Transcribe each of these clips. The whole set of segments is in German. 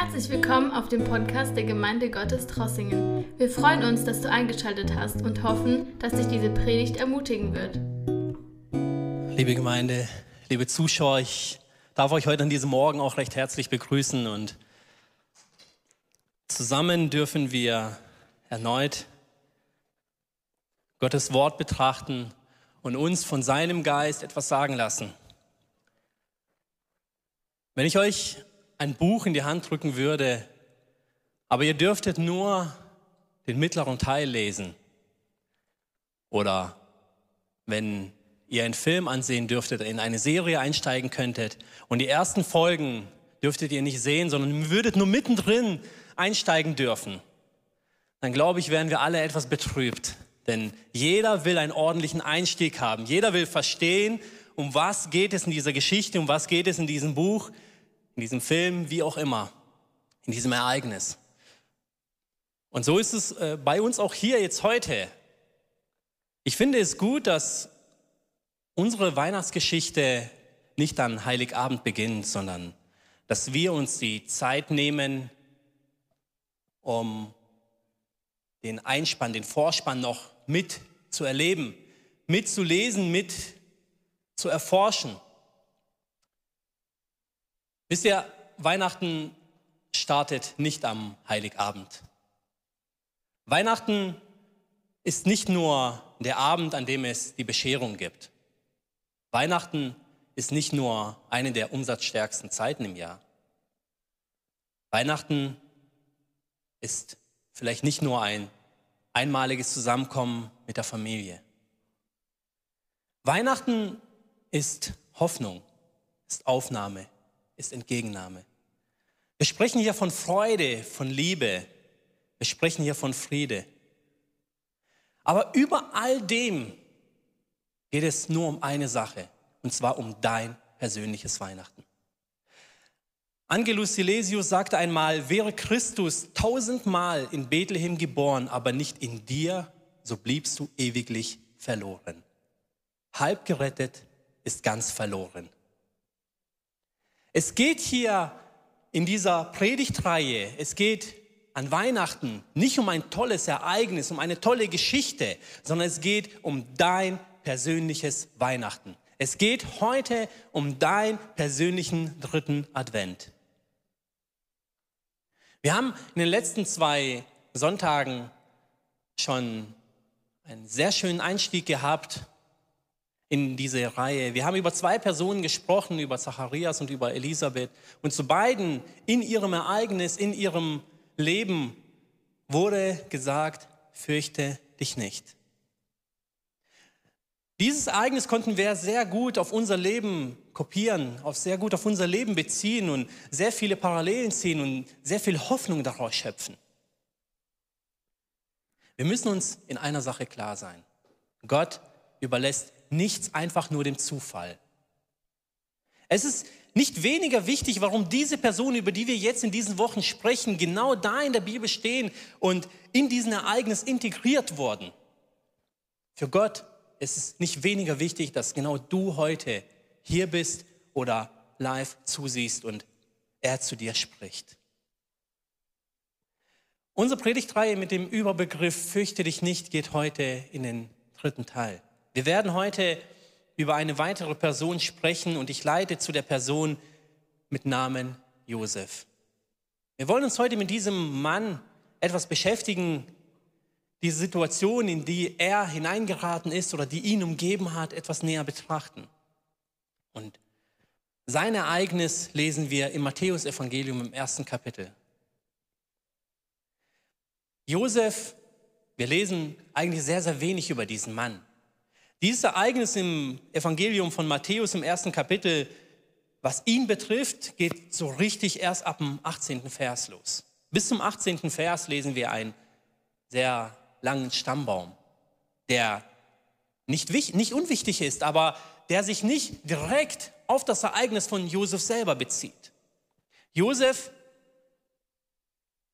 Herzlich willkommen auf dem Podcast der Gemeinde Gottes Trossingen. Wir freuen uns, dass du eingeschaltet hast und hoffen, dass dich diese Predigt ermutigen wird. Liebe Gemeinde, liebe Zuschauer, ich darf euch heute an diesem Morgen auch recht herzlich begrüßen und zusammen dürfen wir erneut Gottes Wort betrachten und uns von seinem Geist etwas sagen lassen. Wenn ich euch ein Buch in die Hand drücken würde, aber ihr dürftet nur den mittleren Teil lesen. Oder wenn ihr einen Film ansehen dürftet, in eine Serie einsteigen könntet und die ersten Folgen dürftet ihr nicht sehen, sondern würdet nur mittendrin einsteigen dürfen, dann glaube ich, wären wir alle etwas betrübt. Denn jeder will einen ordentlichen Einstieg haben. Jeder will verstehen, um was geht es in dieser Geschichte, um was geht es in diesem Buch in diesem Film, wie auch immer, in diesem Ereignis. Und so ist es äh, bei uns auch hier jetzt heute. Ich finde es gut, dass unsere Weihnachtsgeschichte nicht an Heiligabend beginnt, sondern dass wir uns die Zeit nehmen, um den Einspann, den Vorspann noch mit zu erleben, mitzulesen, mit zu erforschen. Wisst ihr, Weihnachten startet nicht am Heiligabend. Weihnachten ist nicht nur der Abend, an dem es die Bescherung gibt. Weihnachten ist nicht nur eine der umsatzstärksten Zeiten im Jahr. Weihnachten ist vielleicht nicht nur ein einmaliges Zusammenkommen mit der Familie. Weihnachten ist Hoffnung, ist Aufnahme, ist Entgegennahme. Wir sprechen hier von Freude, von Liebe. Wir sprechen hier von Friede. Aber über all dem geht es nur um eine Sache, und zwar um dein persönliches Weihnachten. Angelus Silesius sagte einmal, wäre Christus tausendmal in Bethlehem geboren, aber nicht in dir, so bliebst du ewiglich verloren. Halb gerettet ist ganz verloren. Es geht hier in dieser Predigtreihe, es geht an Weihnachten nicht um ein tolles Ereignis, um eine tolle Geschichte, sondern es geht um dein persönliches Weihnachten. Es geht heute um dein persönlichen dritten Advent. Wir haben in den letzten zwei Sonntagen schon einen sehr schönen Einstieg gehabt in diese Reihe. Wir haben über zwei Personen gesprochen, über Zacharias und über Elisabeth. Und zu beiden in ihrem Ereignis, in ihrem Leben wurde gesagt, fürchte dich nicht. Dieses Ereignis konnten wir sehr gut auf unser Leben kopieren, auf sehr gut auf unser Leben beziehen und sehr viele Parallelen ziehen und sehr viel Hoffnung daraus schöpfen. Wir müssen uns in einer Sache klar sein. Gott überlässt nichts einfach nur dem Zufall. Es ist nicht weniger wichtig, warum diese Personen, über die wir jetzt in diesen Wochen sprechen, genau da in der Bibel stehen und in diesen Ereignis integriert wurden. Für Gott ist es nicht weniger wichtig, dass genau du heute hier bist oder live zusiehst und er zu dir spricht. Unsere Predigtreihe mit dem Überbegriff Fürchte dich nicht geht heute in den dritten Teil. Wir werden heute über eine weitere Person sprechen und ich leite zu der Person mit Namen Josef. Wir wollen uns heute mit diesem Mann etwas beschäftigen, diese Situation, in die er hineingeraten ist oder die ihn umgeben hat, etwas näher betrachten. Und sein Ereignis lesen wir im Matthäusevangelium im ersten Kapitel. Josef, wir lesen eigentlich sehr, sehr wenig über diesen Mann. Dieses Ereignis im Evangelium von Matthäus im ersten Kapitel, was ihn betrifft, geht so richtig erst ab dem 18. Vers los. Bis zum 18. Vers lesen wir einen sehr langen Stammbaum, der nicht, nicht unwichtig ist, aber der sich nicht direkt auf das Ereignis von Josef selber bezieht. Josef,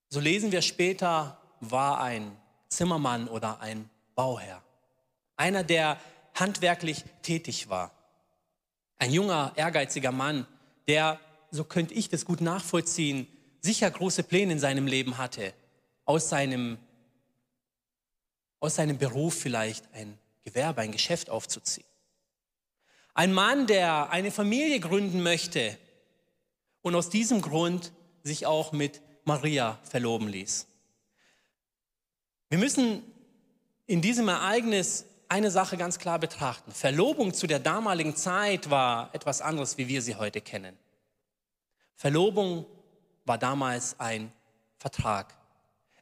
so lesen wir später, war ein Zimmermann oder ein Bauherr. Einer, der handwerklich tätig war. Ein junger, ehrgeiziger Mann, der, so könnte ich das gut nachvollziehen, sicher große Pläne in seinem Leben hatte, aus seinem, aus seinem Beruf vielleicht ein Gewerbe, ein Geschäft aufzuziehen. Ein Mann, der eine Familie gründen möchte und aus diesem Grund sich auch mit Maria verloben ließ. Wir müssen in diesem Ereignis eine Sache ganz klar betrachten. Verlobung zu der damaligen Zeit war etwas anderes, wie wir sie heute kennen. Verlobung war damals ein Vertrag.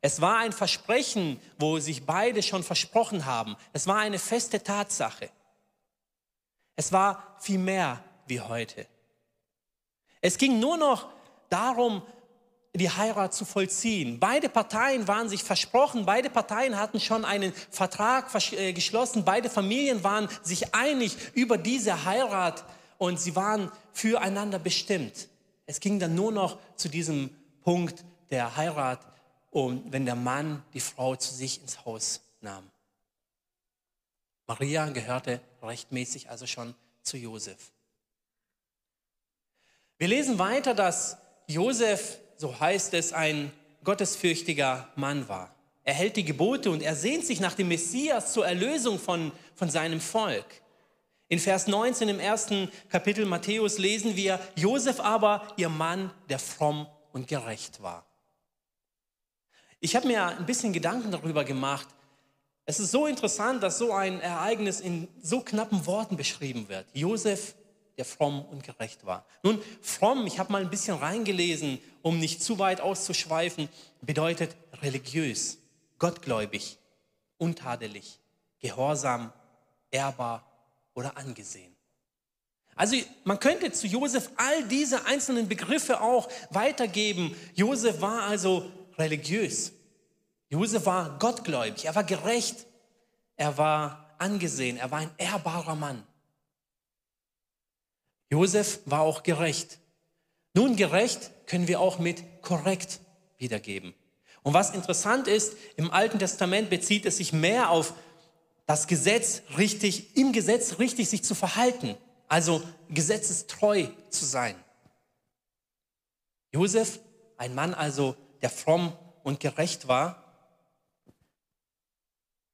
Es war ein Versprechen, wo sich beide schon versprochen haben. Es war eine feste Tatsache. Es war viel mehr wie heute. Es ging nur noch darum, die Heirat zu vollziehen. Beide Parteien waren sich versprochen, beide Parteien hatten schon einen Vertrag äh, geschlossen, beide Familien waren sich einig über diese Heirat und sie waren füreinander bestimmt. Es ging dann nur noch zu diesem Punkt der Heirat, um, wenn der Mann die Frau zu sich ins Haus nahm. Maria gehörte rechtmäßig also schon zu Josef. Wir lesen weiter, dass Josef so heißt es, ein gottesfürchtiger Mann war. Er hält die Gebote und er sehnt sich nach dem Messias zur Erlösung von, von seinem Volk. In Vers 19 im ersten Kapitel Matthäus lesen wir, Josef aber, ihr Mann, der fromm und gerecht war. Ich habe mir ein bisschen Gedanken darüber gemacht. Es ist so interessant, dass so ein Ereignis in so knappen Worten beschrieben wird. Josef der fromm und gerecht war. Nun, fromm, ich habe mal ein bisschen reingelesen, um nicht zu weit auszuschweifen, bedeutet religiös, gottgläubig, untadelig, gehorsam, ehrbar oder angesehen. Also man könnte zu Josef all diese einzelnen Begriffe auch weitergeben. Josef war also religiös. Josef war gottgläubig, er war gerecht, er war angesehen, er war ein ehrbarer Mann. Josef war auch gerecht. Nun, gerecht können wir auch mit korrekt wiedergeben. Und was interessant ist, im Alten Testament bezieht es sich mehr auf das Gesetz richtig, im Gesetz richtig sich zu verhalten, also gesetzestreu zu sein. Josef, ein Mann also, der fromm und gerecht war,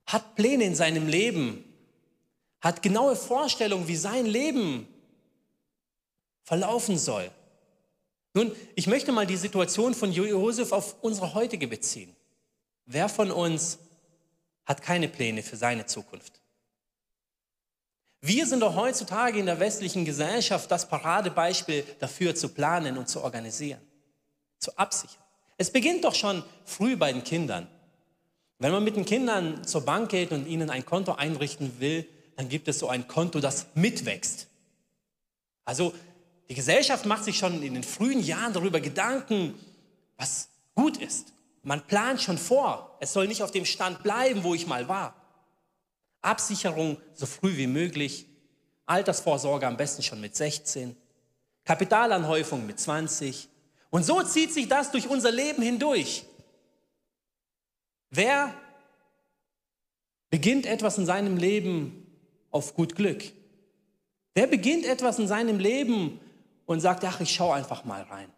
hat Pläne in seinem Leben, hat genaue Vorstellungen, wie sein Leben verlaufen soll. Nun, ich möchte mal die Situation von Josef auf unsere heutige beziehen. Wer von uns hat keine Pläne für seine Zukunft? Wir sind doch heutzutage in der westlichen Gesellschaft das Paradebeispiel dafür zu planen und zu organisieren, zu absichern. Es beginnt doch schon früh bei den Kindern. Wenn man mit den Kindern zur Bank geht und ihnen ein Konto einrichten will, dann gibt es so ein Konto, das mitwächst. Also die Gesellschaft macht sich schon in den frühen Jahren darüber Gedanken, was gut ist. Man plant schon vor. Es soll nicht auf dem Stand bleiben, wo ich mal war. Absicherung so früh wie möglich. Altersvorsorge am besten schon mit 16. Kapitalanhäufung mit 20. Und so zieht sich das durch unser Leben hindurch. Wer beginnt etwas in seinem Leben auf gut Glück? Wer beginnt etwas in seinem Leben und sagt, ach, ich schaue einfach mal rein.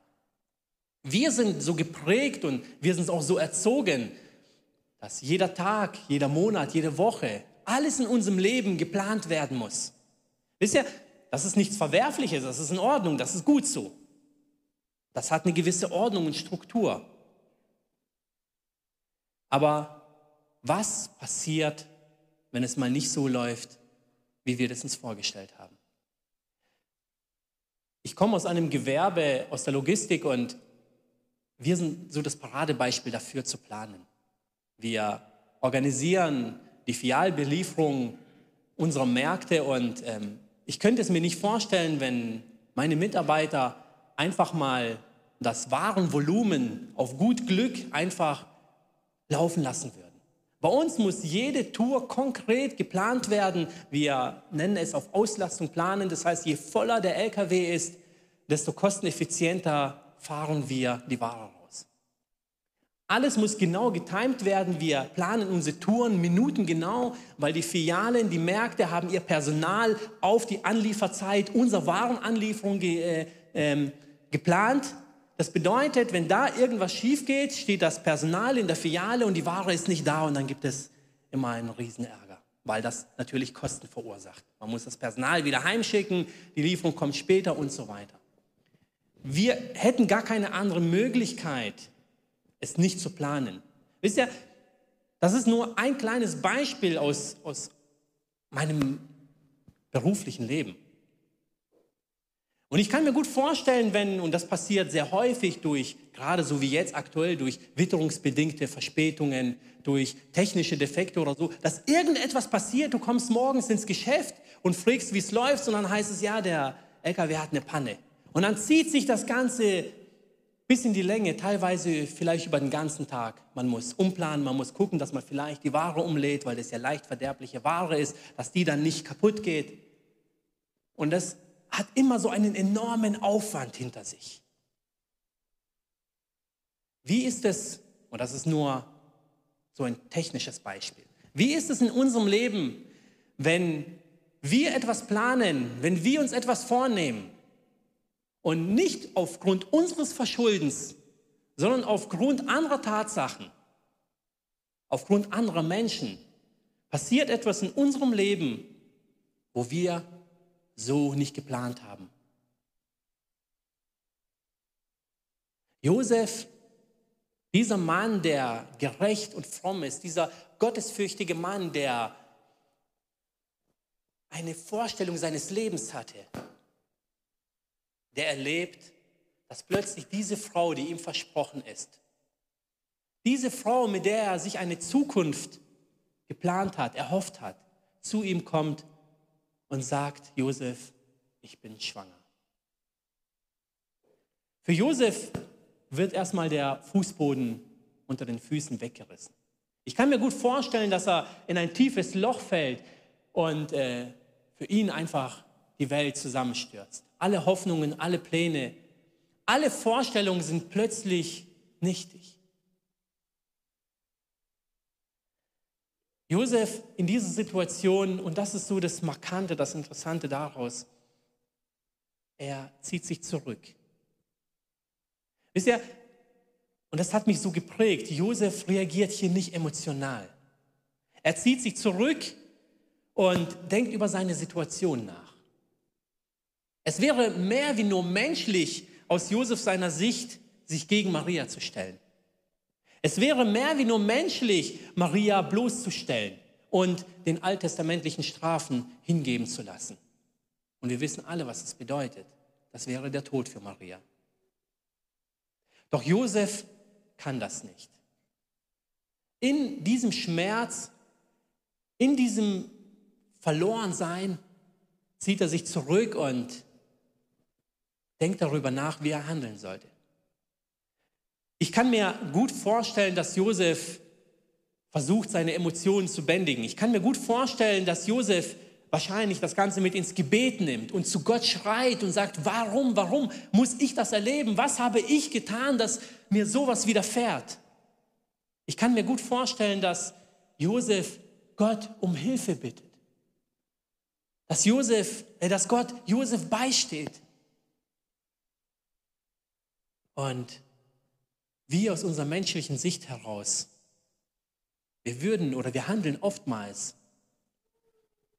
Wir sind so geprägt und wir sind auch so erzogen, dass jeder Tag, jeder Monat, jede Woche, alles in unserem Leben geplant werden muss. Wisst ihr, das ist nichts Verwerfliches, das ist in Ordnung, das ist gut so. Das hat eine gewisse Ordnung und Struktur. Aber was passiert, wenn es mal nicht so läuft, wie wir das uns vorgestellt haben? Ich komme aus einem Gewerbe, aus der Logistik und wir sind so das Paradebeispiel dafür zu planen. Wir organisieren die Fialbelieferung unserer Märkte und ähm, ich könnte es mir nicht vorstellen, wenn meine Mitarbeiter einfach mal das Warenvolumen auf gut Glück einfach laufen lassen würden. Bei uns muss jede Tour konkret geplant werden. Wir nennen es auf Auslastung planen. Das heißt, je voller der LKW ist, desto kosteneffizienter fahren wir die Ware raus. Alles muss genau getimt werden. Wir planen unsere Touren minutengenau, weil die Filialen, die Märkte haben ihr Personal auf die Anlieferzeit unserer Warenanlieferung ge, äh, äh, geplant. Das bedeutet, wenn da irgendwas schief geht, steht das Personal in der Filiale und die Ware ist nicht da und dann gibt es immer einen Riesenärger, weil das natürlich Kosten verursacht. Man muss das Personal wieder heimschicken, die Lieferung kommt später und so weiter. Wir hätten gar keine andere Möglichkeit, es nicht zu planen. Wisst ihr, das ist nur ein kleines Beispiel aus, aus meinem beruflichen Leben. Und ich kann mir gut vorstellen, wenn, und das passiert sehr häufig durch, gerade so wie jetzt aktuell, durch witterungsbedingte Verspätungen, durch technische Defekte oder so, dass irgendetwas passiert, du kommst morgens ins Geschäft und fragst, wie es läuft, und dann heißt es, ja, der LKW hat eine Panne. Und dann zieht sich das Ganze bis in die Länge, teilweise vielleicht über den ganzen Tag. Man muss umplanen, man muss gucken, dass man vielleicht die Ware umlädt, weil das ja leicht verderbliche Ware ist, dass die dann nicht kaputt geht. Und das hat immer so einen enormen Aufwand hinter sich. Wie ist es, und das ist nur so ein technisches Beispiel, wie ist es in unserem Leben, wenn wir etwas planen, wenn wir uns etwas vornehmen und nicht aufgrund unseres Verschuldens, sondern aufgrund anderer Tatsachen, aufgrund anderer Menschen, passiert etwas in unserem Leben, wo wir so nicht geplant haben. Josef, dieser Mann, der gerecht und fromm ist, dieser gottesfürchtige Mann, der eine Vorstellung seines Lebens hatte, der erlebt, dass plötzlich diese Frau, die ihm versprochen ist, diese Frau, mit der er sich eine Zukunft geplant hat, erhofft hat, zu ihm kommt und sagt, Josef, ich bin schwanger. Für Josef wird erstmal der Fußboden unter den Füßen weggerissen. Ich kann mir gut vorstellen, dass er in ein tiefes Loch fällt und äh, für ihn einfach die Welt zusammenstürzt. Alle Hoffnungen, alle Pläne, alle Vorstellungen sind plötzlich nichtig. Josef in dieser Situation, und das ist so das Markante, das Interessante daraus, er zieht sich zurück. Wisst ihr, und das hat mich so geprägt, Josef reagiert hier nicht emotional. Er zieht sich zurück und denkt über seine Situation nach. Es wäre mehr wie nur menschlich aus Josef seiner Sicht, sich gegen Maria zu stellen. Es wäre mehr wie nur menschlich, Maria bloßzustellen und den alttestamentlichen Strafen hingeben zu lassen. Und wir wissen alle, was es bedeutet. Das wäre der Tod für Maria. Doch Josef kann das nicht. In diesem Schmerz, in diesem Verlorensein zieht er sich zurück und denkt darüber nach, wie er handeln sollte. Ich kann mir gut vorstellen, dass Josef versucht, seine Emotionen zu bändigen. Ich kann mir gut vorstellen, dass Josef wahrscheinlich das Ganze mit ins Gebet nimmt und zu Gott schreit und sagt, warum, warum muss ich das erleben? Was habe ich getan, dass mir sowas widerfährt? Ich kann mir gut vorstellen, dass Josef Gott um Hilfe bittet. Dass Josef, äh, dass Gott Josef beisteht. Und wir aus unserer menschlichen Sicht heraus, wir würden oder wir handeln oftmals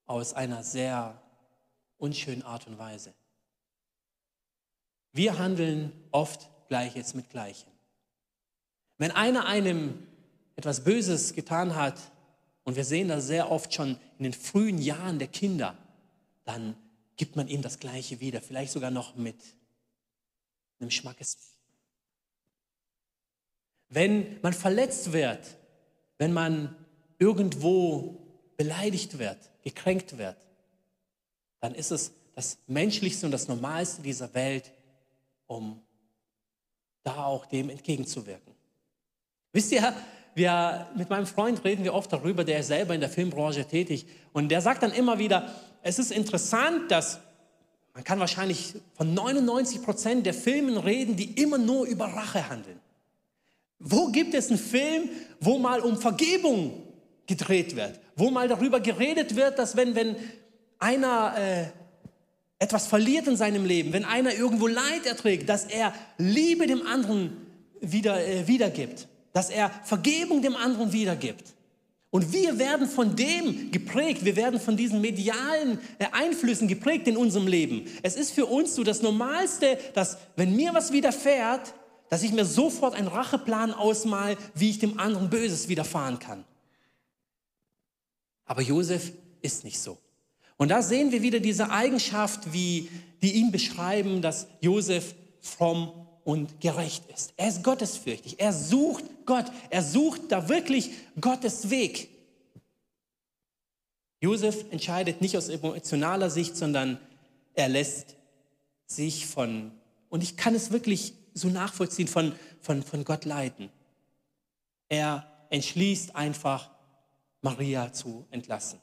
aus einer sehr unschönen Art und Weise. Wir handeln oft Gleiches mit Gleichem. Wenn einer einem etwas Böses getan hat, und wir sehen das sehr oft schon in den frühen Jahren der Kinder, dann gibt man ihm das Gleiche wieder, vielleicht sogar noch mit einem Schmackes wenn man verletzt wird, wenn man irgendwo beleidigt wird, gekränkt wird, dann ist es das Menschlichste und das Normalste dieser Welt, um da auch dem entgegenzuwirken. Wisst ihr, wir, mit meinem Freund reden wir oft darüber, der ist selber in der Filmbranche tätig und der sagt dann immer wieder, es ist interessant, dass man kann wahrscheinlich von 99 Prozent der Filmen reden, die immer nur über Rache handeln. Wo gibt es einen Film, wo mal um Vergebung gedreht wird? Wo mal darüber geredet wird, dass wenn, wenn einer äh, etwas verliert in seinem Leben, wenn einer irgendwo Leid erträgt, dass er Liebe dem anderen wieder, äh, wiedergibt, dass er Vergebung dem anderen wiedergibt. Und wir werden von dem geprägt, wir werden von diesen medialen äh, Einflüssen geprägt in unserem Leben. Es ist für uns so das Normalste, dass wenn mir was widerfährt, dass ich mir sofort einen Racheplan ausmal, wie ich dem anderen Böses widerfahren kann. Aber Josef ist nicht so. Und da sehen wir wieder diese Eigenschaft, wie die ihn beschreiben, dass Josef fromm und gerecht ist. Er ist gottesfürchtig. Er sucht Gott. Er sucht da wirklich Gottes Weg. Josef entscheidet nicht aus emotionaler Sicht, sondern er lässt sich von, und ich kann es wirklich so nachvollziehen, von, von, von Gott leiten. Er entschließt einfach, Maria zu entlassen.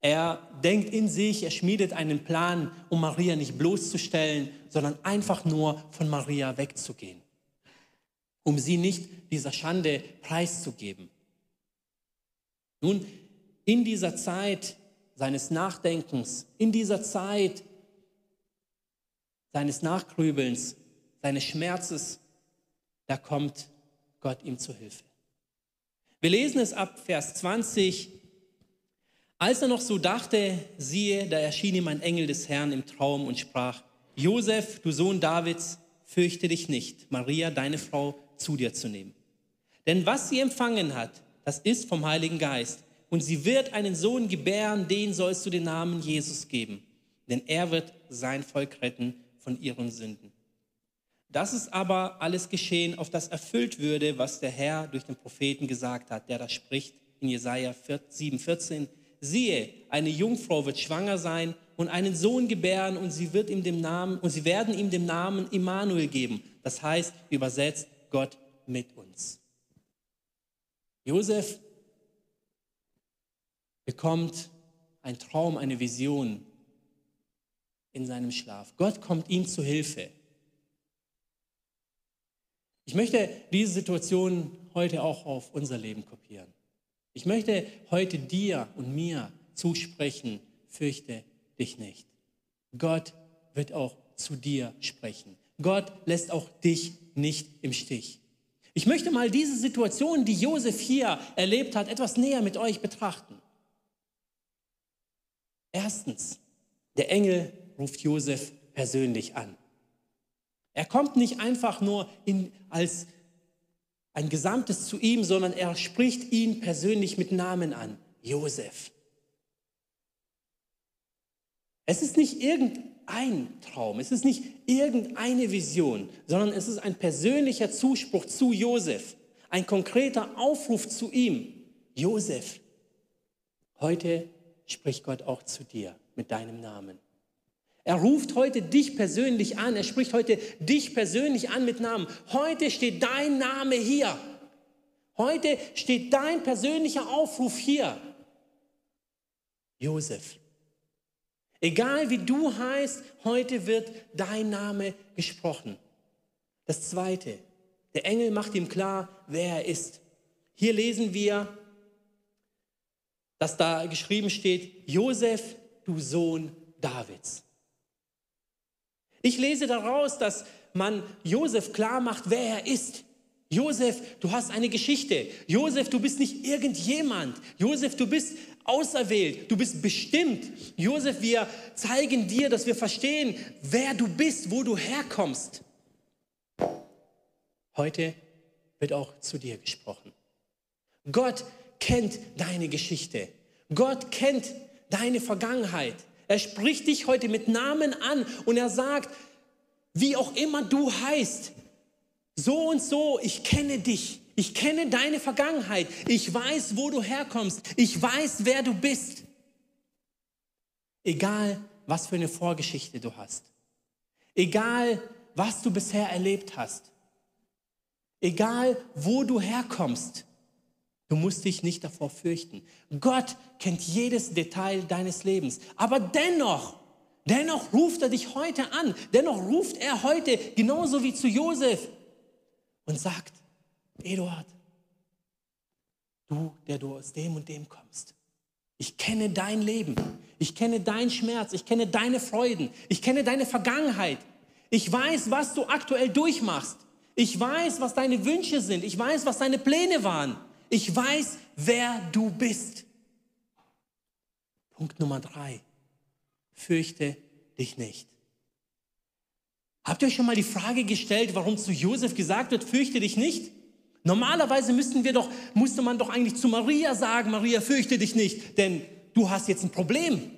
Er denkt in sich, er schmiedet einen Plan, um Maria nicht bloßzustellen, sondern einfach nur von Maria wegzugehen, um sie nicht dieser Schande preiszugeben. Nun, in dieser Zeit seines Nachdenkens, in dieser Zeit seines Nachgrübelns, seines Schmerzes, da kommt Gott ihm zu Hilfe. Wir lesen es ab Vers 20. Als er noch so dachte, siehe, da erschien ihm ein Engel des Herrn im Traum und sprach, Josef, du Sohn Davids, fürchte dich nicht, Maria, deine Frau, zu dir zu nehmen. Denn was sie empfangen hat, das ist vom Heiligen Geist. Und sie wird einen Sohn gebären, den sollst du den Namen Jesus geben. Denn er wird sein Volk retten von ihren Sünden. Das ist aber alles geschehen, auf das erfüllt würde, was der Herr durch den Propheten gesagt hat, der da spricht in Jesaja 7,14. Siehe, eine Jungfrau wird schwanger sein und einen Sohn gebären und sie wird ihm dem Namen und sie werden ihm den Namen Immanuel geben. Das heißt übersetzt Gott mit uns. Josef bekommt ein Traum, eine Vision in seinem Schlaf. Gott kommt ihm zu Hilfe. Ich möchte diese Situation heute auch auf unser Leben kopieren. Ich möchte heute dir und mir zusprechen, fürchte dich nicht. Gott wird auch zu dir sprechen. Gott lässt auch dich nicht im Stich. Ich möchte mal diese Situation, die Josef hier erlebt hat, etwas näher mit euch betrachten. Erstens, der Engel ruft Josef persönlich an. Er kommt nicht einfach nur in, als ein Gesamtes zu ihm, sondern er spricht ihn persönlich mit Namen an. Josef. Es ist nicht irgendein Traum, es ist nicht irgendeine Vision, sondern es ist ein persönlicher Zuspruch zu Josef, ein konkreter Aufruf zu ihm. Josef, heute spricht Gott auch zu dir mit deinem Namen. Er ruft heute dich persönlich an. Er spricht heute dich persönlich an mit Namen. Heute steht dein Name hier. Heute steht dein persönlicher Aufruf hier. Josef. Egal wie du heißt, heute wird dein Name gesprochen. Das Zweite. Der Engel macht ihm klar, wer er ist. Hier lesen wir, dass da geschrieben steht, Josef, du Sohn Davids. Ich lese daraus, dass man Josef klar macht, wer er ist. Josef, du hast eine Geschichte. Josef, du bist nicht irgendjemand. Josef, du bist auserwählt. Du bist bestimmt. Josef, wir zeigen dir, dass wir verstehen, wer du bist, wo du herkommst. Heute wird auch zu dir gesprochen. Gott kennt deine Geschichte. Gott kennt deine Vergangenheit. Er spricht dich heute mit Namen an und er sagt, wie auch immer du heißt, so und so, ich kenne dich. Ich kenne deine Vergangenheit. Ich weiß, wo du herkommst. Ich weiß, wer du bist. Egal, was für eine Vorgeschichte du hast. Egal, was du bisher erlebt hast. Egal, wo du herkommst. Du musst dich nicht davor fürchten. Gott kennt jedes Detail deines Lebens. Aber dennoch, dennoch ruft er dich heute an. Dennoch ruft er heute genauso wie zu Josef und sagt, Eduard, du, der du aus dem und dem kommst, ich kenne dein Leben. Ich kenne deinen Schmerz, ich kenne deine Freuden, ich kenne deine Vergangenheit. Ich weiß, was du aktuell durchmachst. Ich weiß, was deine Wünsche sind. Ich weiß, was deine Pläne waren. Ich weiß, wer du bist. Punkt Nummer drei. Fürchte dich nicht. Habt ihr euch schon mal die Frage gestellt, warum zu Josef gesagt wird, fürchte dich nicht? Normalerweise müssten wir doch, musste man doch eigentlich zu Maria sagen, Maria, fürchte dich nicht, denn du hast jetzt ein Problem.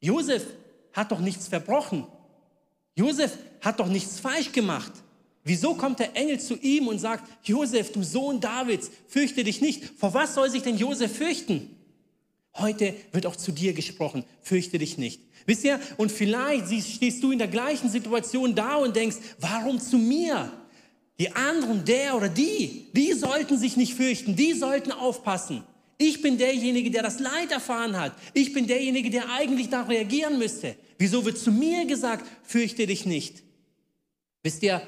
Josef hat doch nichts verbrochen. Josef hat doch nichts falsch gemacht. Wieso kommt der Engel zu ihm und sagt, Josef, du Sohn Davids, fürchte dich nicht. Vor was soll sich denn Josef fürchten? Heute wird auch zu dir gesprochen, fürchte dich nicht. Wisst ihr, und vielleicht stehst du in der gleichen Situation da und denkst, warum zu mir? Die anderen, der oder die, die sollten sich nicht fürchten, die sollten aufpassen. Ich bin derjenige, der das Leid erfahren hat. Ich bin derjenige, der eigentlich da reagieren müsste. Wieso wird zu mir gesagt, fürchte dich nicht? Wisst ihr,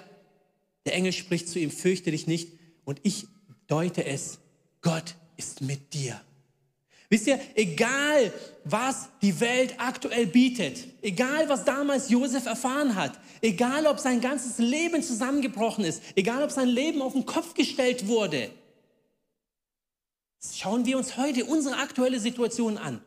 der Engel spricht zu ihm, fürchte dich nicht. Und ich deute es, Gott ist mit dir. Wisst ihr, egal was die Welt aktuell bietet, egal was damals Josef erfahren hat, egal ob sein ganzes Leben zusammengebrochen ist, egal ob sein Leben auf den Kopf gestellt wurde, schauen wir uns heute unsere aktuelle Situation an.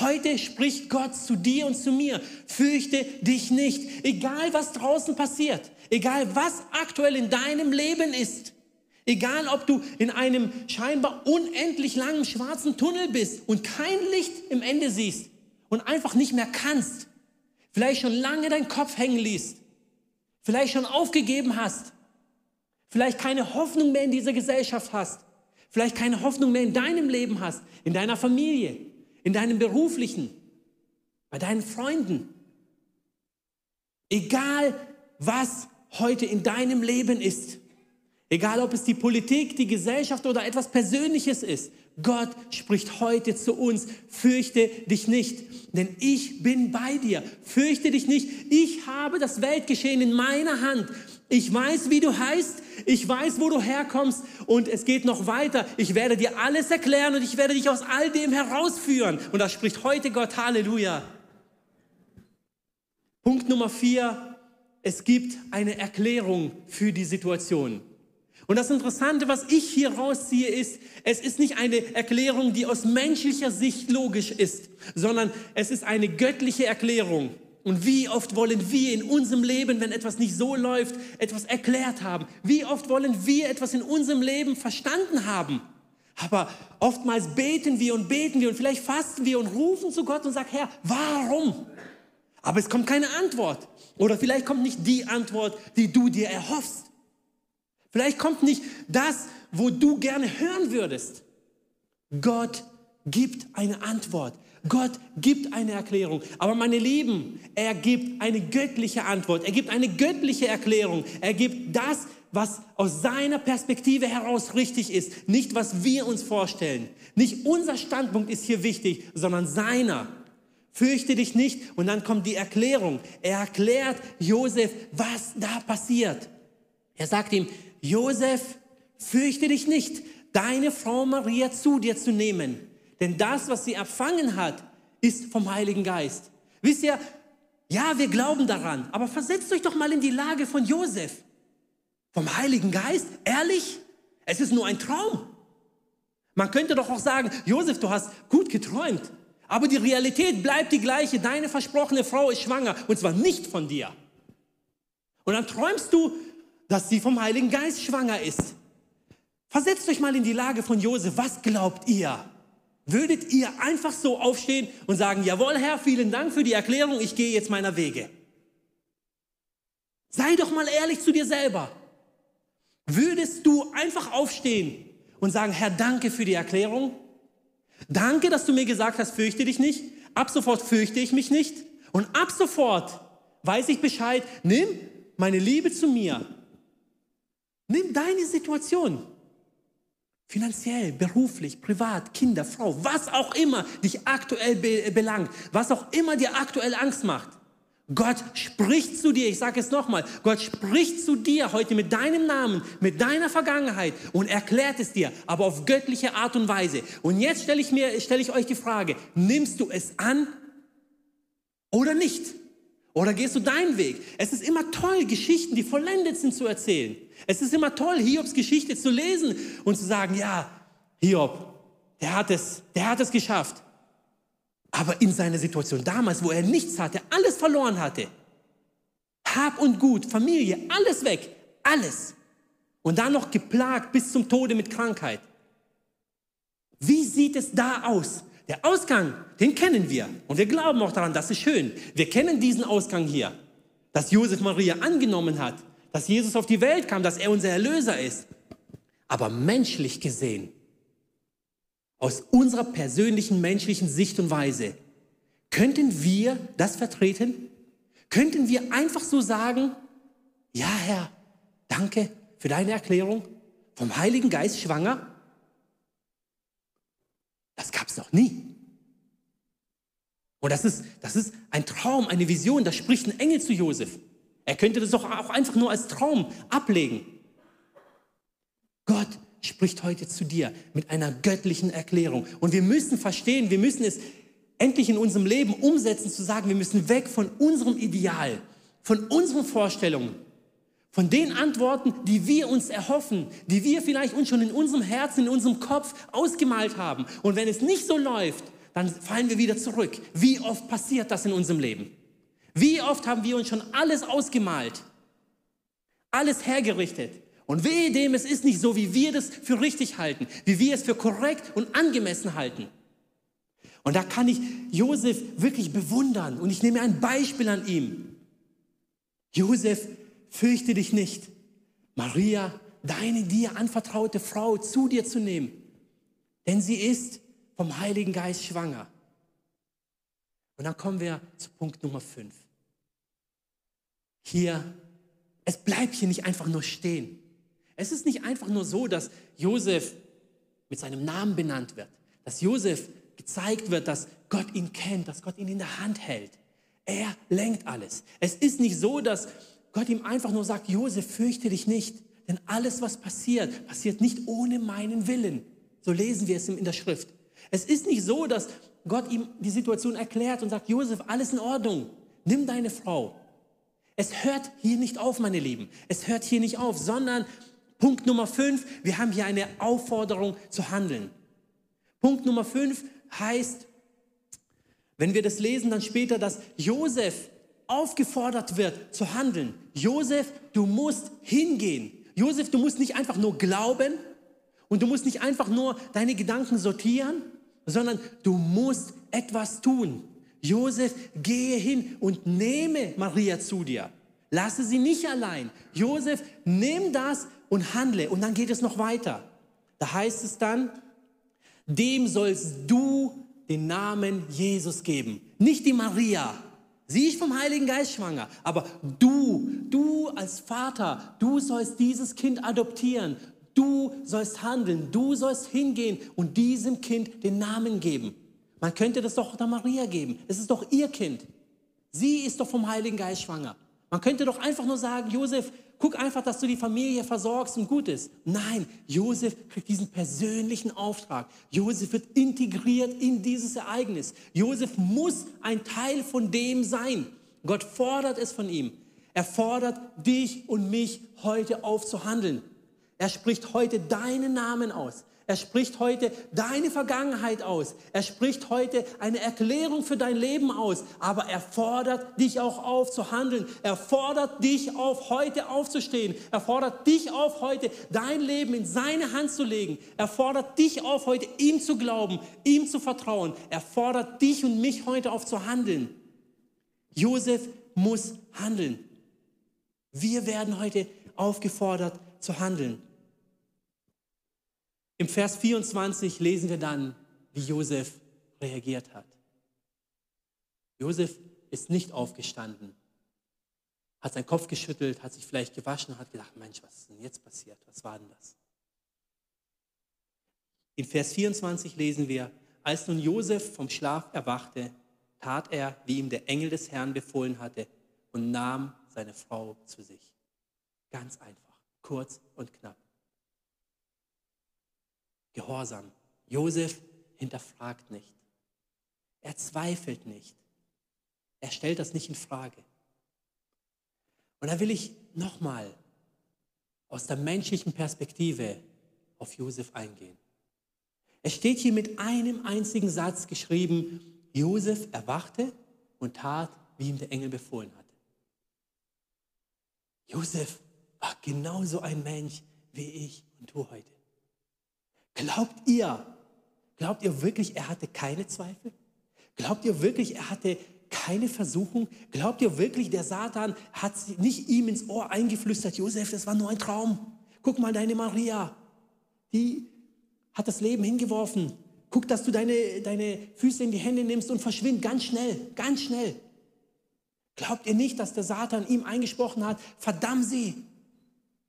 Heute spricht Gott zu dir und zu mir. Fürchte dich nicht. Egal was draußen passiert, egal was aktuell in deinem Leben ist, Egal, ob du in einem scheinbar unendlich langen schwarzen Tunnel bist und kein Licht im Ende siehst und einfach nicht mehr kannst, vielleicht schon lange deinen Kopf hängen ließt, vielleicht schon aufgegeben hast, vielleicht keine Hoffnung mehr in dieser Gesellschaft hast, vielleicht keine Hoffnung mehr in deinem Leben hast, in deiner Familie, in deinem beruflichen, bei deinen Freunden. Egal, was heute in deinem Leben ist, Egal ob es die Politik, die Gesellschaft oder etwas Persönliches ist. Gott spricht heute zu uns, fürchte dich nicht, denn ich bin bei dir. Fürchte dich nicht, ich habe das Weltgeschehen in meiner Hand. Ich weiß, wie du heißt, ich weiß, wo du herkommst und es geht noch weiter. Ich werde dir alles erklären und ich werde dich aus all dem herausführen. Und da spricht heute Gott, Halleluja. Punkt Nummer vier, es gibt eine Erklärung für die Situation. Und das Interessante, was ich hier rausziehe, ist, es ist nicht eine Erklärung, die aus menschlicher Sicht logisch ist, sondern es ist eine göttliche Erklärung. Und wie oft wollen wir in unserem Leben, wenn etwas nicht so läuft, etwas erklärt haben? Wie oft wollen wir etwas in unserem Leben verstanden haben? Aber oftmals beten wir und beten wir und vielleicht fasten wir und rufen zu Gott und sagen, Herr, warum? Aber es kommt keine Antwort. Oder vielleicht kommt nicht die Antwort, die du dir erhoffst. Vielleicht kommt nicht das, wo du gerne hören würdest. Gott gibt eine Antwort. Gott gibt eine Erklärung. Aber meine Lieben, er gibt eine göttliche Antwort. Er gibt eine göttliche Erklärung. Er gibt das, was aus seiner Perspektive heraus richtig ist. Nicht, was wir uns vorstellen. Nicht unser Standpunkt ist hier wichtig, sondern seiner. Fürchte dich nicht. Und dann kommt die Erklärung. Er erklärt Josef, was da passiert. Er sagt ihm, Josef, fürchte dich nicht, deine Frau Maria zu dir zu nehmen, denn das, was sie empfangen hat, ist vom Heiligen Geist. Wisst ihr, ja, wir glauben daran, aber versetzt euch doch mal in die Lage von Josef. Vom Heiligen Geist? Ehrlich? Es ist nur ein Traum. Man könnte doch auch sagen, Josef, du hast gut geträumt, aber die Realität bleibt die gleiche. Deine versprochene Frau ist schwanger und zwar nicht von dir. Und dann träumst du dass sie vom Heiligen Geist schwanger ist. Versetzt euch mal in die Lage von Josef. Was glaubt ihr? Würdet ihr einfach so aufstehen und sagen, jawohl Herr, vielen Dank für die Erklärung, ich gehe jetzt meiner Wege? Sei doch mal ehrlich zu dir selber. Würdest du einfach aufstehen und sagen, Herr, danke für die Erklärung? Danke, dass du mir gesagt hast, fürchte dich nicht. Ab sofort fürchte ich mich nicht. Und ab sofort weiß ich Bescheid, nimm meine Liebe zu mir Nimm deine Situation. Finanziell, beruflich, privat, Kinder, Frau, was auch immer dich aktuell be belangt, was auch immer dir aktuell Angst macht. Gott spricht zu dir, ich sage es nochmal, Gott spricht zu dir heute mit deinem Namen, mit deiner Vergangenheit und erklärt es dir, aber auf göttliche Art und Weise. Und jetzt stelle ich, mir, stelle ich euch die Frage, nimmst du es an oder nicht? Oder gehst du deinen Weg? Es ist immer toll, Geschichten, die vollendet sind, zu erzählen. Es ist immer toll, Hiobs Geschichte zu lesen und zu sagen, ja, Hiob, der hat es, der hat es geschafft. Aber in seiner Situation damals, wo er nichts hatte, alles verloren hatte, Hab und Gut, Familie, alles weg, alles. Und dann noch geplagt bis zum Tode mit Krankheit. Wie sieht es da aus? Der Ausgang, den kennen wir. Und wir glauben auch daran, das ist schön. Wir kennen diesen Ausgang hier. Dass Josef Maria angenommen hat, dass Jesus auf die Welt kam, dass er unser Erlöser ist. Aber menschlich gesehen aus unserer persönlichen menschlichen Sicht und Weise, könnten wir das vertreten? Könnten wir einfach so sagen, ja Herr, danke für deine Erklärung, vom Heiligen Geist schwanger? Das gab es noch nie. Und das ist, das ist ein Traum, eine Vision, da spricht ein Engel zu Josef. Er könnte das doch auch einfach nur als Traum ablegen. Gott spricht heute zu dir mit einer göttlichen Erklärung. Und wir müssen verstehen, wir müssen es endlich in unserem Leben umsetzen, zu sagen, wir müssen weg von unserem Ideal, von unseren Vorstellungen, von den Antworten, die wir uns erhoffen, die wir vielleicht uns schon in unserem Herzen, in unserem Kopf ausgemalt haben. Und wenn es nicht so läuft, dann fallen wir wieder zurück. Wie oft passiert das in unserem Leben? Wie oft haben wir uns schon alles ausgemalt, alles hergerichtet? Und wehe dem, es ist nicht so, wie wir das für richtig halten, wie wir es für korrekt und angemessen halten. Und da kann ich Josef wirklich bewundern und ich nehme ein Beispiel an ihm. Josef, fürchte dich nicht, Maria, deine dir anvertraute Frau zu dir zu nehmen, denn sie ist vom Heiligen Geist schwanger. Und dann kommen wir zu Punkt Nummer 5. Hier, es bleibt hier nicht einfach nur stehen. Es ist nicht einfach nur so, dass Josef mit seinem Namen benannt wird, dass Josef gezeigt wird, dass Gott ihn kennt, dass Gott ihn in der Hand hält. Er lenkt alles. Es ist nicht so, dass Gott ihm einfach nur sagt, Josef, fürchte dich nicht, denn alles, was passiert, passiert nicht ohne meinen Willen. So lesen wir es in der Schrift. Es ist nicht so, dass Gott ihm die Situation erklärt und sagt, Josef, alles in Ordnung, nimm deine Frau. Es hört hier nicht auf, meine Lieben. Es hört hier nicht auf, sondern Punkt Nummer fünf, wir haben hier eine Aufforderung zu handeln. Punkt Nummer fünf heißt, wenn wir das lesen, dann später, dass Josef aufgefordert wird zu handeln. Josef, du musst hingehen. Josef, du musst nicht einfach nur glauben und du musst nicht einfach nur deine Gedanken sortieren, sondern du musst etwas tun. Josef, gehe hin und nehme Maria zu dir. Lasse sie nicht allein. Josef, nimm das und handle. Und dann geht es noch weiter. Da heißt es dann, dem sollst du den Namen Jesus geben. Nicht die Maria. Sie ist vom Heiligen Geist schwanger. Aber du, du als Vater, du sollst dieses Kind adoptieren. Du sollst handeln. Du sollst hingehen und diesem Kind den Namen geben. Man könnte das doch der Maria geben. Es ist doch ihr Kind. Sie ist doch vom Heiligen Geist schwanger. Man könnte doch einfach nur sagen, Josef, guck einfach, dass du die Familie versorgst und gut ist. Nein, Josef kriegt diesen persönlichen Auftrag. Josef wird integriert in dieses Ereignis. Josef muss ein Teil von dem sein. Gott fordert es von ihm. Er fordert dich und mich heute auf zu handeln. Er spricht heute deinen Namen aus. Er spricht heute deine Vergangenheit aus. Er spricht heute eine Erklärung für dein Leben aus. Aber er fordert dich auch auf zu handeln. Er fordert dich auf, heute aufzustehen. Er fordert dich auf, heute dein Leben in seine Hand zu legen. Er fordert dich auf, heute ihm zu glauben, ihm zu vertrauen. Er fordert dich und mich heute auf zu handeln. Josef muss handeln. Wir werden heute aufgefordert zu handeln. Im Vers 24 lesen wir dann, wie Josef reagiert hat. Josef ist nicht aufgestanden, hat seinen Kopf geschüttelt, hat sich vielleicht gewaschen und hat gedacht, Mensch, was ist denn jetzt passiert? Was war denn das? In Vers 24 lesen wir, als nun Josef vom Schlaf erwachte, tat er, wie ihm der Engel des Herrn befohlen hatte und nahm seine Frau zu sich. Ganz einfach, kurz und knapp. Gehorsam. Josef hinterfragt nicht. Er zweifelt nicht. Er stellt das nicht in Frage. Und da will ich nochmal aus der menschlichen Perspektive auf Josef eingehen. Es steht hier mit einem einzigen Satz geschrieben, Josef erwachte und tat, wie ihm der Engel befohlen hatte. Josef war genauso ein Mensch wie ich und du heute. Glaubt ihr, glaubt ihr wirklich, er hatte keine Zweifel? Glaubt ihr wirklich, er hatte keine Versuchung? Glaubt ihr wirklich, der Satan hat nicht ihm ins Ohr eingeflüstert, Josef, das war nur ein Traum. Guck mal, deine Maria, die hat das Leben hingeworfen. Guck, dass du deine, deine Füße in die Hände nimmst und verschwind ganz schnell, ganz schnell. Glaubt ihr nicht, dass der Satan ihm eingesprochen hat, verdamm sie.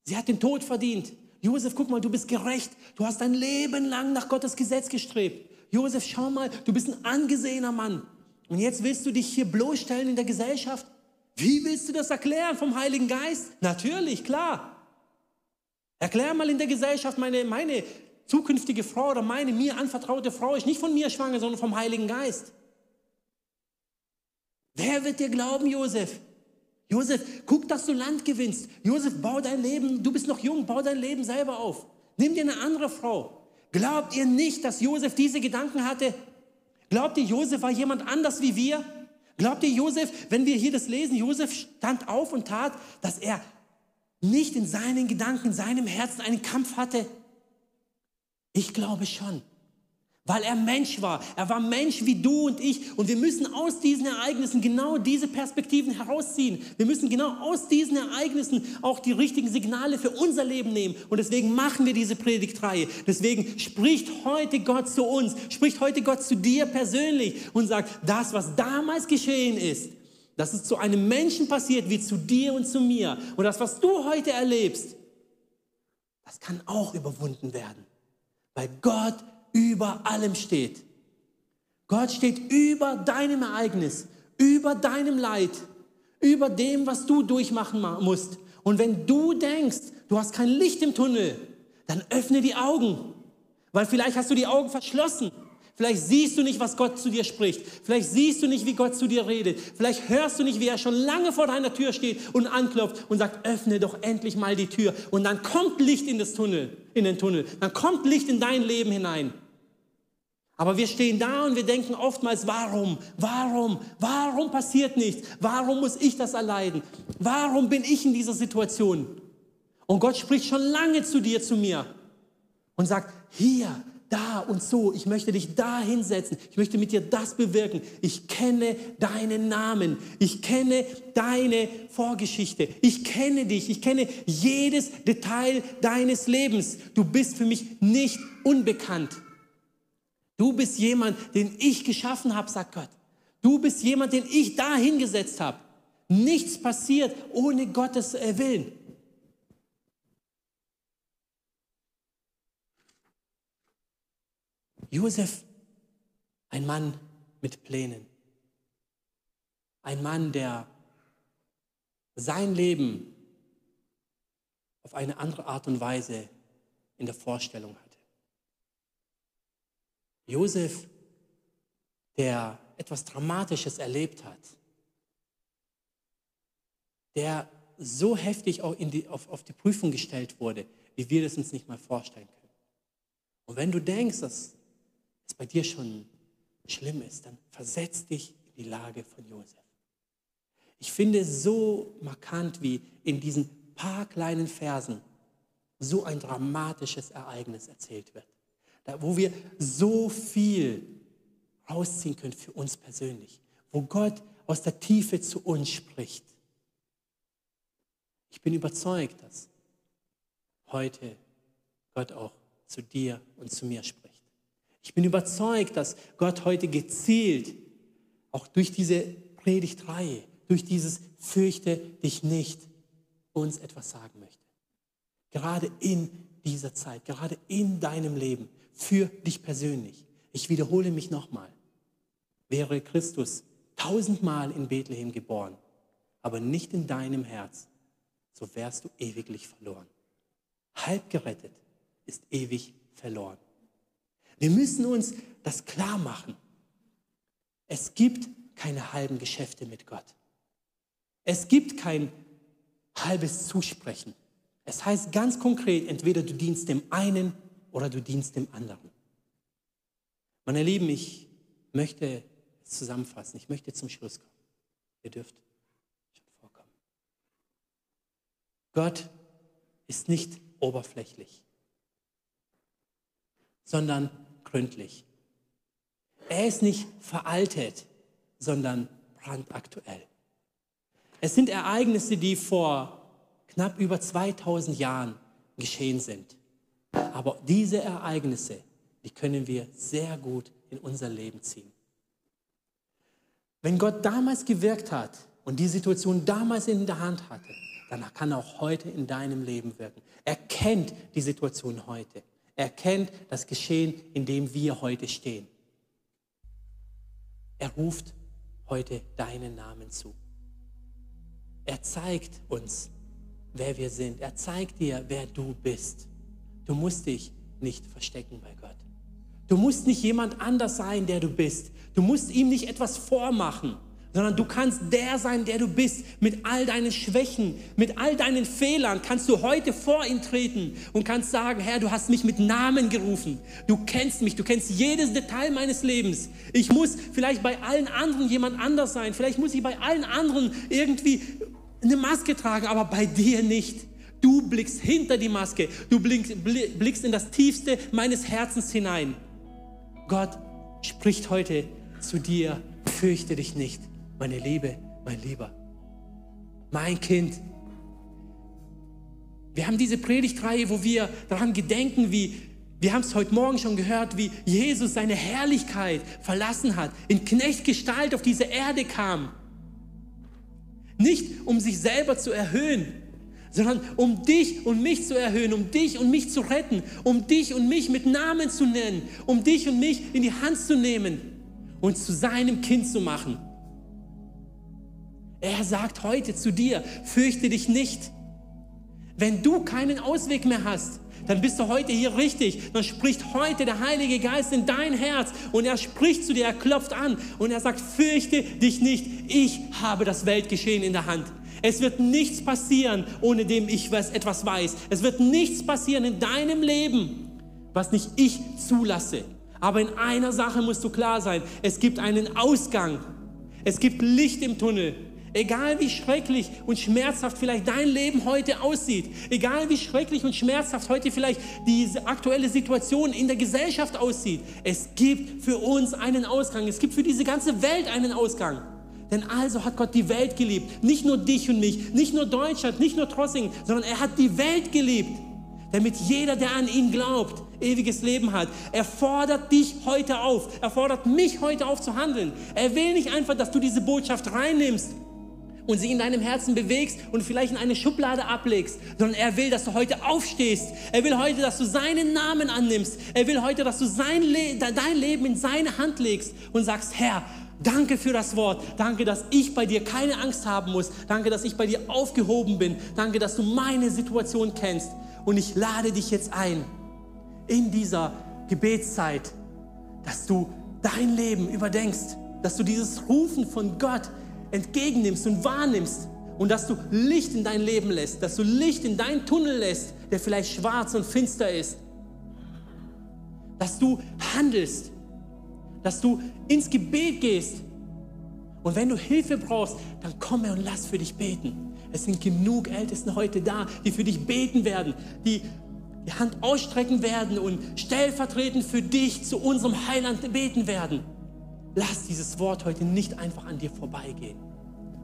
Sie hat den Tod verdient. Josef, guck mal, du bist gerecht. Du hast dein Leben lang nach Gottes Gesetz gestrebt. Josef, schau mal, du bist ein angesehener Mann. Und jetzt willst du dich hier bloßstellen in der Gesellschaft? Wie willst du das erklären vom Heiligen Geist? Natürlich, klar. Erklär mal in der Gesellschaft, meine, meine zukünftige Frau oder meine mir anvertraute Frau ist nicht von mir schwanger, sondern vom Heiligen Geist. Wer wird dir glauben, Josef? Josef, guck, dass du Land gewinnst. Josef, bau dein Leben, du bist noch jung, bau dein Leben selber auf. Nimm dir eine andere Frau. Glaubt ihr nicht, dass Josef diese Gedanken hatte? Glaubt ihr, Josef war jemand anders wie wir? Glaubt ihr, Josef, wenn wir hier das lesen, Josef stand auf und tat, dass er nicht in seinen Gedanken, in seinem Herzen einen Kampf hatte? Ich glaube schon weil er Mensch war. Er war Mensch wie du und ich. Und wir müssen aus diesen Ereignissen genau diese Perspektiven herausziehen. Wir müssen genau aus diesen Ereignissen auch die richtigen Signale für unser Leben nehmen. Und deswegen machen wir diese Predigtreihe. Deswegen spricht heute Gott zu uns, spricht heute Gott zu dir persönlich und sagt, das, was damals geschehen ist, dass es zu einem Menschen passiert wie zu dir und zu mir. Und das, was du heute erlebst, das kann auch überwunden werden. Weil Gott über allem steht. Gott steht über deinem Ereignis, über deinem Leid, über dem, was du durchmachen musst. Und wenn du denkst, du hast kein Licht im Tunnel, dann öffne die Augen, weil vielleicht hast du die Augen verschlossen. Vielleicht siehst du nicht, was Gott zu dir spricht. Vielleicht siehst du nicht, wie Gott zu dir redet. Vielleicht hörst du nicht, wie er schon lange vor deiner Tür steht und anklopft und sagt, öffne doch endlich mal die Tür. Und dann kommt Licht in das Tunnel, in den Tunnel. Dann kommt Licht in dein Leben hinein. Aber wir stehen da und wir denken oftmals, warum, warum, warum passiert nichts? Warum muss ich das erleiden? Warum bin ich in dieser Situation? Und Gott spricht schon lange zu dir, zu mir und sagt, hier, da und so, ich möchte dich da hinsetzen, ich möchte mit dir das bewirken. Ich kenne deinen Namen, ich kenne deine Vorgeschichte, ich kenne dich, ich kenne jedes Detail deines Lebens. Du bist für mich nicht unbekannt. Du bist jemand, den ich geschaffen habe, sagt Gott. Du bist jemand, den ich da hingesetzt habe. Nichts passiert ohne Gottes äh, Willen. Josef, ein Mann mit Plänen. Ein Mann, der sein Leben auf eine andere Art und Weise in der Vorstellung hat. Josef, der etwas Dramatisches erlebt hat, der so heftig auch die, auf, auf die Prüfung gestellt wurde, wie wir das uns nicht mal vorstellen können. Und wenn du denkst, dass es bei dir schon schlimm ist, dann versetz dich in die Lage von Josef. Ich finde so markant, wie in diesen paar kleinen Versen so ein dramatisches Ereignis erzählt wird wo wir so viel rausziehen können für uns persönlich, wo Gott aus der Tiefe zu uns spricht. Ich bin überzeugt, dass heute Gott auch zu dir und zu mir spricht. Ich bin überzeugt, dass Gott heute gezielt, auch durch diese Predigtreihe, durch dieses Fürchte dich nicht, uns etwas sagen möchte. Gerade in dieser Zeit, gerade in deinem Leben, für dich persönlich. Ich wiederhole mich nochmal. Wäre Christus tausendmal in Bethlehem geboren, aber nicht in deinem Herz, so wärst du ewiglich verloren. Halb gerettet ist ewig verloren. Wir müssen uns das klar machen. Es gibt keine halben Geschäfte mit Gott. Es gibt kein halbes Zusprechen. Es heißt ganz konkret, entweder du dienst dem einen oder du dienst dem anderen. Meine Lieben, ich möchte zusammenfassen. Ich möchte zum Schluss kommen. Ihr dürft schon vorkommen. Gott ist nicht oberflächlich, sondern gründlich. Er ist nicht veraltet, sondern brandaktuell. Es sind Ereignisse, die vor knapp über 2000 Jahren geschehen sind. Aber diese Ereignisse, die können wir sehr gut in unser Leben ziehen. Wenn Gott damals gewirkt hat und die Situation damals in der Hand hatte, dann kann er auch heute in deinem Leben wirken. Er kennt die Situation heute. Er kennt das Geschehen, in dem wir heute stehen. Er ruft heute deinen Namen zu. Er zeigt uns, wer wir sind. Er zeigt dir, wer du bist. Du musst dich nicht verstecken bei Gott. Du musst nicht jemand anders sein, der du bist. Du musst ihm nicht etwas vormachen, sondern du kannst der sein, der du bist. Mit all deinen Schwächen, mit all deinen Fehlern kannst du heute vor ihn treten und kannst sagen, Herr, du hast mich mit Namen gerufen. Du kennst mich, du kennst jedes Detail meines Lebens. Ich muss vielleicht bei allen anderen jemand anders sein. Vielleicht muss ich bei allen anderen irgendwie eine Maske tragen, aber bei dir nicht. Du blickst hinter die Maske. Du blickst in das Tiefste meines Herzens hinein. Gott spricht heute zu dir, fürchte dich nicht, meine Liebe, mein Lieber, mein Kind. Wir haben diese Predigtreihe, wo wir daran gedenken, wie wir haben es heute Morgen schon gehört, wie Jesus seine Herrlichkeit verlassen hat, in Knechtgestalt auf diese Erde kam. Nicht um sich selber zu erhöhen, sondern um dich und mich zu erhöhen, um dich und mich zu retten, um dich und mich mit Namen zu nennen, um dich und mich in die Hand zu nehmen und zu seinem Kind zu machen. Er sagt heute zu dir, fürchte dich nicht. Wenn du keinen Ausweg mehr hast, dann bist du heute hier richtig. Dann spricht heute der Heilige Geist in dein Herz und er spricht zu dir, er klopft an und er sagt, fürchte dich nicht, ich habe das Weltgeschehen in der Hand. Es wird nichts passieren, ohne dem ich was, etwas weiß. Es wird nichts passieren in deinem Leben, was nicht ich zulasse. Aber in einer Sache musst du klar sein. Es gibt einen Ausgang. Es gibt Licht im Tunnel. Egal wie schrecklich und schmerzhaft vielleicht dein Leben heute aussieht, egal wie schrecklich und schmerzhaft heute vielleicht diese aktuelle Situation in der Gesellschaft aussieht, es gibt für uns einen Ausgang. Es gibt für diese ganze Welt einen Ausgang. Denn also hat Gott die Welt geliebt. Nicht nur dich und mich, nicht nur Deutschland, nicht nur Trossingen, sondern er hat die Welt geliebt. Damit jeder, der an ihn glaubt, ewiges Leben hat. Er fordert dich heute auf. Er fordert mich heute auf zu handeln. Er will nicht einfach, dass du diese Botschaft reinnimmst und sie in deinem Herzen bewegst und vielleicht in eine Schublade ablegst, sondern er will, dass du heute aufstehst. Er will heute, dass du seinen Namen annimmst. Er will heute, dass du sein Le dein Leben in seine Hand legst und sagst, Herr, Danke für das Wort. Danke, dass ich bei dir keine Angst haben muss. Danke, dass ich bei dir aufgehoben bin. Danke, dass du meine Situation kennst. Und ich lade dich jetzt ein, in dieser Gebetszeit, dass du dein Leben überdenkst, dass du dieses Rufen von Gott entgegennimmst und wahrnimmst und dass du Licht in dein Leben lässt, dass du Licht in deinen Tunnel lässt, der vielleicht schwarz und finster ist. Dass du handelst dass du ins Gebet gehst. Und wenn du Hilfe brauchst, dann komme und lass für dich beten. Es sind genug Ältesten heute da, die für dich beten werden, die die Hand ausstrecken werden und stellvertretend für dich zu unserem Heiland beten werden. Lass dieses Wort heute nicht einfach an dir vorbeigehen.